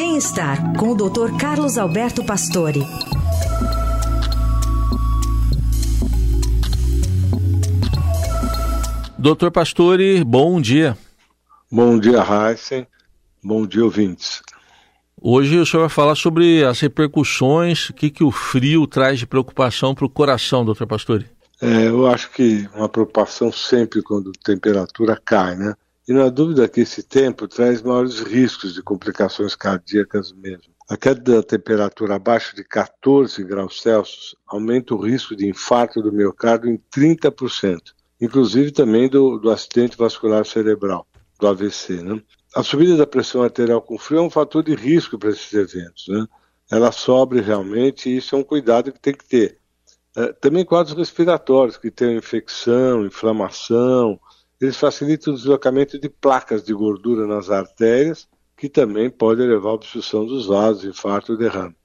Bem-estar com o Dr. Carlos Alberto Pastore. Doutor Pastore, bom dia. Bom dia, Heisen. Bom dia, ouvintes. Hoje o senhor vai falar sobre as repercussões, o que, que o frio traz de preocupação para o coração, doutor Pastore. É, eu acho que uma preocupação sempre quando a temperatura cai, né? E não há dúvida que esse tempo traz maiores riscos de complicações cardíacas mesmo. A queda da temperatura abaixo de 14 graus Celsius aumenta o risco de infarto do miocárdio em 30%, inclusive também do, do acidente vascular cerebral, do AVC. Né? A subida da pressão arterial com frio é um fator de risco para esses eventos. Né? Ela sobe realmente e isso é um cuidado que tem que ter. É, também quadros respiratórios, que têm infecção, inflamação, eles facilitam o deslocamento de placas de gordura nas artérias, que também pode levar à obstrução dos vasos, infarto e derrame.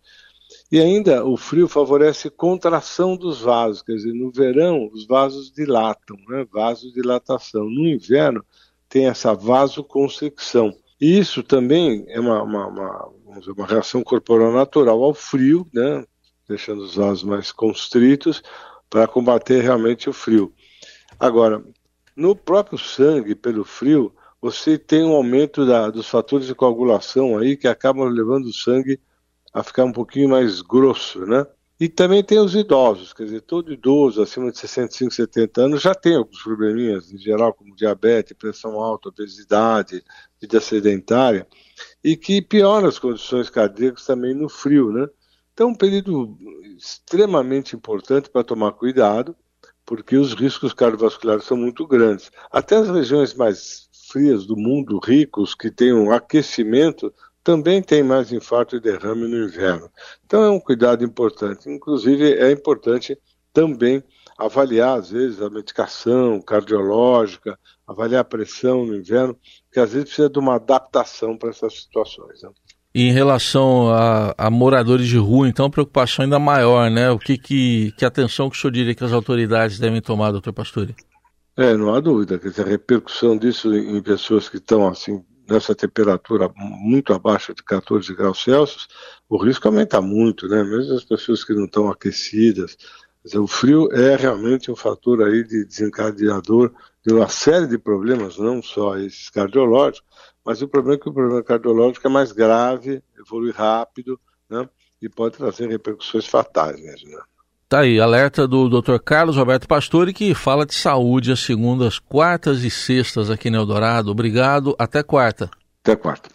E ainda o frio favorece contração dos vasos, quer dizer, no verão os vasos dilatam, né? vasodilatação. No inverno tem essa vasoconstricção. E isso também é uma, uma, uma, dizer, uma reação corporal natural ao frio, né? deixando os vasos mais constritos, para combater realmente o frio. Agora, no próprio sangue, pelo frio, você tem um aumento da, dos fatores de coagulação aí que acabam levando o sangue a ficar um pouquinho mais grosso, né? E também tem os idosos, quer dizer, todo idoso acima de 65, 70 anos já tem alguns probleminhas, em geral, como diabetes, pressão alta, obesidade, vida sedentária, e que piora as condições cardíacas também no frio, né? Então, um período extremamente importante para tomar cuidado, porque os riscos cardiovasculares são muito grandes. Até as regiões mais frias do mundo, ricos, que têm um aquecimento, também tem mais infarto e derrame no inverno. Então é um cuidado importante. Inclusive é importante também avaliar às vezes a medicação cardiológica, avaliar a pressão no inverno, que às vezes precisa de uma adaptação para essas situações. Né? Em relação a, a, moradores de rua, então preocupação ainda maior, né? O que, que, que atenção que o senhor diria que as autoridades devem tomar, doutor Pastore? É, não há dúvida, que a repercussão disso em pessoas que estão assim nessa temperatura muito abaixo de 14 graus Celsius, o risco aumenta muito, né? Mesmo as pessoas que não estão aquecidas. Dizer, o frio é realmente um fator aí de desencadeador de uma série de problemas, não só esses cardiológicos, mas o problema é que o problema cardiológico é mais grave, evolui rápido, né? E pode trazer repercussões fatais né? Tá aí, alerta do Dr. Carlos Roberto Pastore, que fala de saúde às segundas, quartas e sextas aqui no Eldorado. Obrigado, até quarta. Até quarta.